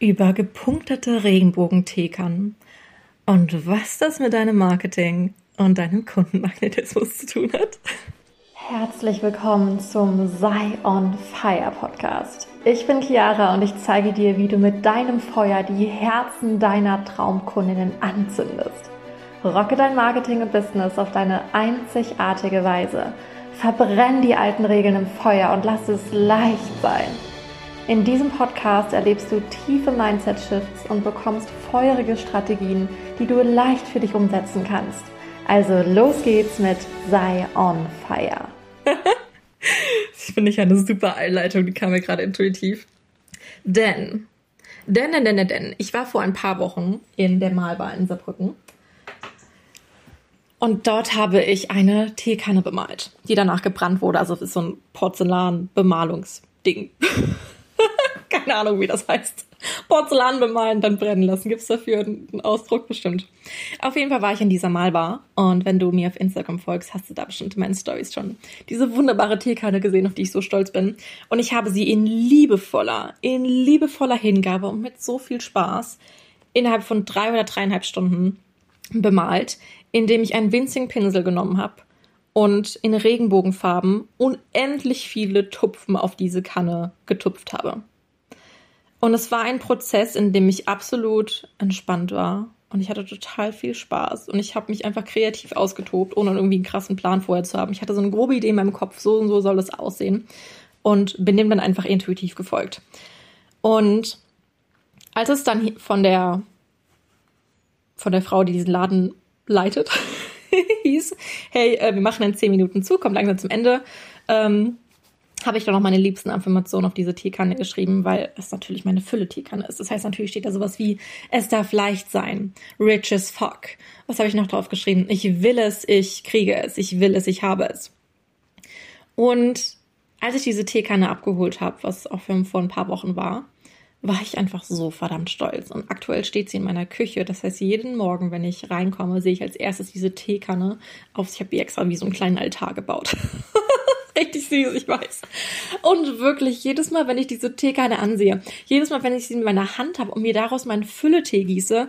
über gepunktete Regenbogenteekannen und was das mit deinem Marketing und deinem Kundenmagnetismus zu tun hat. Herzlich willkommen zum Sei on Fire Podcast. Ich bin Chiara und ich zeige dir, wie du mit deinem Feuer die Herzen deiner Traumkundinnen anzündest. Rocke dein Marketing und Business auf deine einzigartige Weise. Verbrenn die alten Regeln im Feuer und lass es leicht sein. In diesem Podcast erlebst du tiefe Mindset-Shifts und bekommst feurige Strategien, die du leicht für dich umsetzen kannst. Also los geht's mit Sei on Fire. das finde ich eine super Einleitung, die kam mir gerade intuitiv. Denn, denn, denn, denn, denn, ich war vor ein paar Wochen in der Malbar in Saarbrücken. Und dort habe ich eine Teekanne bemalt, die danach gebrannt wurde. Also es ist so ein Porzellanbemalungsding. Keine Ahnung, wie das heißt. Porzellan bemalen, dann brennen lassen. Gibt es dafür einen Ausdruck bestimmt. Auf jeden Fall war ich in dieser Malbar und wenn du mir auf Instagram folgst, hast du da bestimmt in meinen Stories schon diese wunderbare Teekanne gesehen, auf die ich so stolz bin. Und ich habe sie in liebevoller, in liebevoller Hingabe und mit so viel Spaß innerhalb von drei oder dreieinhalb Stunden bemalt, indem ich einen winzigen Pinsel genommen habe und in Regenbogenfarben unendlich viele Tupfen auf diese Kanne getupft habe. Und es war ein Prozess, in dem ich absolut entspannt war. Und ich hatte total viel Spaß. Und ich habe mich einfach kreativ ausgetobt, ohne irgendwie einen krassen Plan vorher zu haben. Ich hatte so eine grobe Idee in meinem Kopf, so und so soll es aussehen. Und bin dem dann einfach intuitiv gefolgt. Und als es dann von der, von der Frau, die diesen Laden leitet, hieß, hey, äh, wir machen in zehn Minuten zu, kommt langsam zum Ende, ähm, habe ich dann noch meine liebsten Affirmationen auf diese Teekanne geschrieben, weil es natürlich meine Fülle-Teekanne ist. Das heißt, natürlich steht da sowas wie, es darf leicht sein, rich as fuck. Was habe ich noch drauf geschrieben? Ich will es, ich kriege es, ich will es, ich habe es. Und als ich diese Teekanne abgeholt habe, was auch für vor ein paar Wochen war, war ich einfach so verdammt stolz. Und aktuell steht sie in meiner Küche. Das heißt, jeden Morgen, wenn ich reinkomme, sehe ich als erstes diese Teekanne auf. Ich habe die extra wie so einen kleinen Altar gebaut. richtig süß, ich weiß. Und wirklich, jedes Mal, wenn ich diese Teekanne ansehe, jedes Mal, wenn ich sie in meiner Hand habe und mir daraus meinen Fülletee gieße,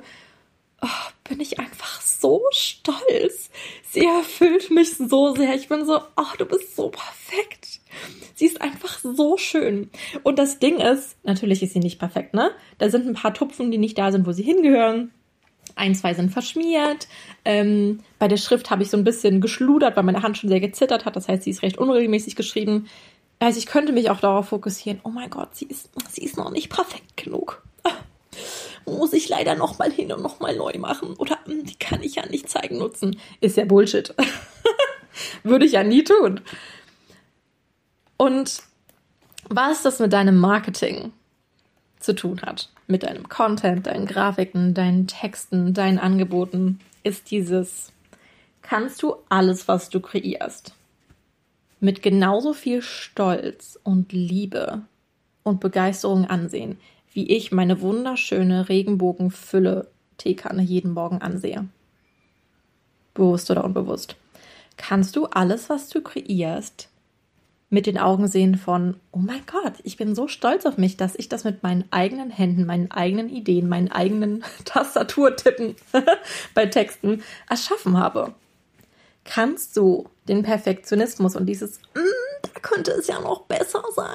oh, bin ich einfach so stolz. Sie erfüllt mich so sehr. Ich bin so, oh, du bist so perfekt. Sie ist einfach so schön. Und das Ding ist, natürlich ist sie nicht perfekt, ne? Da sind ein paar Tupfen, die nicht da sind, wo sie hingehören. Ein, zwei sind verschmiert. Ähm, bei der Schrift habe ich so ein bisschen geschludert, weil meine Hand schon sehr gezittert hat. Das heißt, sie ist recht unregelmäßig geschrieben. Also ich könnte mich auch darauf fokussieren, oh mein Gott, sie ist, sie ist noch nicht perfekt genug. Muss ich leider nochmal hin und nochmal neu machen. Oder hm, die kann ich ja nicht zeigen nutzen. Ist ja Bullshit. Würde ich ja nie tun. Und was das mit deinem Marketing zu tun hat, mit deinem Content, deinen Grafiken, deinen Texten, deinen Angeboten, ist dieses, kannst du alles, was du kreierst, mit genauso viel Stolz und Liebe und Begeisterung ansehen, wie ich meine wunderschöne Regenbogenfülle Teekanne jeden Morgen ansehe. Bewusst oder unbewusst. Kannst du alles, was du kreierst, mit den Augen sehen von, oh mein Gott, ich bin so stolz auf mich, dass ich das mit meinen eigenen Händen, meinen eigenen Ideen, meinen eigenen Tastaturtippen bei Texten erschaffen habe. Kannst du den Perfektionismus und dieses, mm, da könnte es ja noch besser sein,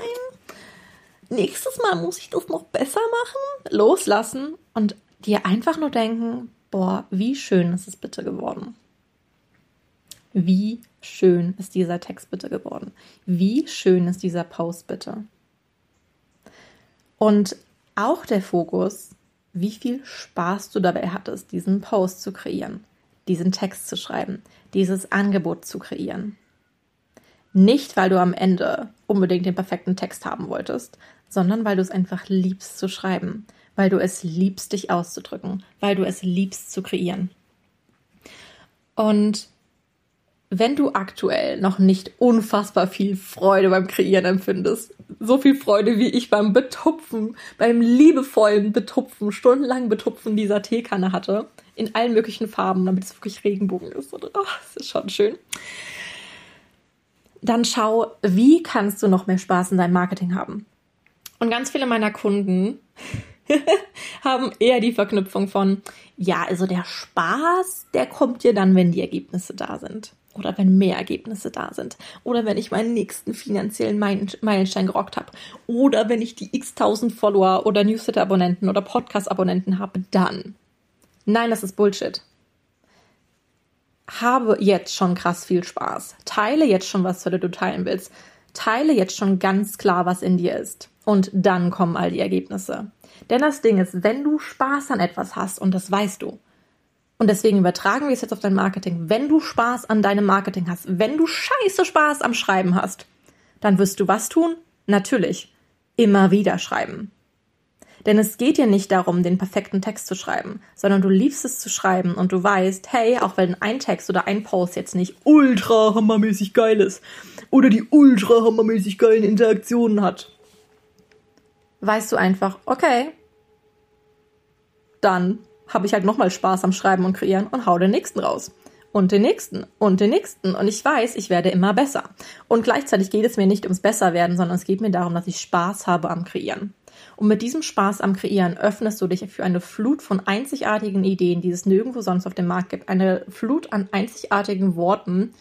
nächstes Mal muss ich das noch besser machen, loslassen und dir einfach nur denken, boah, wie schön ist es bitte geworden. Wie schön ist dieser Text bitte geworden? Wie schön ist dieser Post bitte? Und auch der Fokus, wie viel Spaß du dabei hattest, diesen Post zu kreieren, diesen Text zu schreiben, dieses Angebot zu kreieren. Nicht, weil du am Ende unbedingt den perfekten Text haben wolltest, sondern weil du es einfach liebst zu schreiben, weil du es liebst, dich auszudrücken, weil du es liebst zu kreieren. Und wenn du aktuell noch nicht unfassbar viel Freude beim Kreieren empfindest, so viel Freude wie ich beim Betupfen, beim liebevollen Betupfen, stundenlang Betupfen dieser Teekanne hatte, in allen möglichen Farben, damit es wirklich Regenbogen ist. Und, oh, das ist schon schön. Dann schau, wie kannst du noch mehr Spaß in deinem Marketing haben? Und ganz viele meiner Kunden haben eher die Verknüpfung von, ja, also der Spaß, der kommt dir dann, wenn die Ergebnisse da sind. Oder wenn mehr Ergebnisse da sind. Oder wenn ich meinen nächsten finanziellen Meilenstein gerockt habe. Oder wenn ich die x tausend Follower oder Newsletter-Abonnenten oder Podcast-Abonnenten habe, dann. Nein, das ist Bullshit. Habe jetzt schon krass viel Spaß. Teile jetzt schon, was du teilen willst. Teile jetzt schon ganz klar, was in dir ist. Und dann kommen all die Ergebnisse. Denn das Ding ist, wenn du Spaß an etwas hast, und das weißt du, und deswegen übertragen wir es jetzt auf dein Marketing, wenn du Spaß an deinem Marketing hast, wenn du scheiße Spaß am Schreiben hast, dann wirst du was tun? Natürlich. Immer wieder schreiben. Denn es geht dir nicht darum, den perfekten Text zu schreiben, sondern du liebst es zu schreiben und du weißt, hey, auch wenn ein Text oder ein Post jetzt nicht ultra hammermäßig geil ist oder die ultra hammermäßig geilen Interaktionen hat, weißt du einfach, okay, dann habe ich halt nochmal Spaß am Schreiben und Kreieren und hau den nächsten raus. Und den nächsten und den nächsten. Und ich weiß, ich werde immer besser. Und gleichzeitig geht es mir nicht ums Besserwerden, sondern es geht mir darum, dass ich Spaß habe am Kreieren. Und mit diesem Spaß am Kreieren öffnest du dich für eine Flut von einzigartigen Ideen, die es nirgendwo sonst auf dem Markt gibt. Eine Flut an einzigartigen Worten,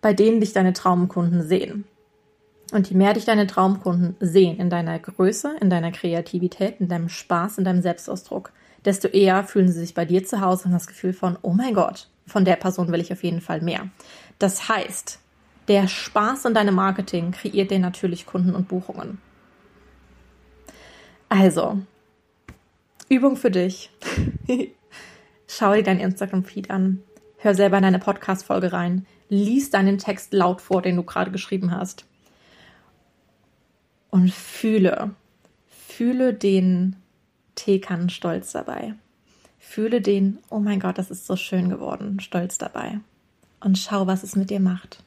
bei denen dich deine Traumkunden sehen. Und je mehr dich deine Traumkunden sehen in deiner Größe, in deiner Kreativität, in deinem Spaß, in deinem Selbstausdruck, desto eher fühlen sie sich bei dir zu Hause und das Gefühl von, oh mein Gott, von der Person will ich auf jeden Fall mehr. Das heißt, der Spaß in deinem Marketing kreiert dir natürlich Kunden und Buchungen. Also, Übung für dich. Schau dir dein Instagram-Feed an. Hör selber in deine Podcast-Folge rein. Lies deinen Text laut vor, den du gerade geschrieben hast und fühle, fühle den Teekannenstolz dabei. Fühle den, oh mein Gott, das ist so schön geworden, Stolz dabei. Und schau, was es mit dir macht.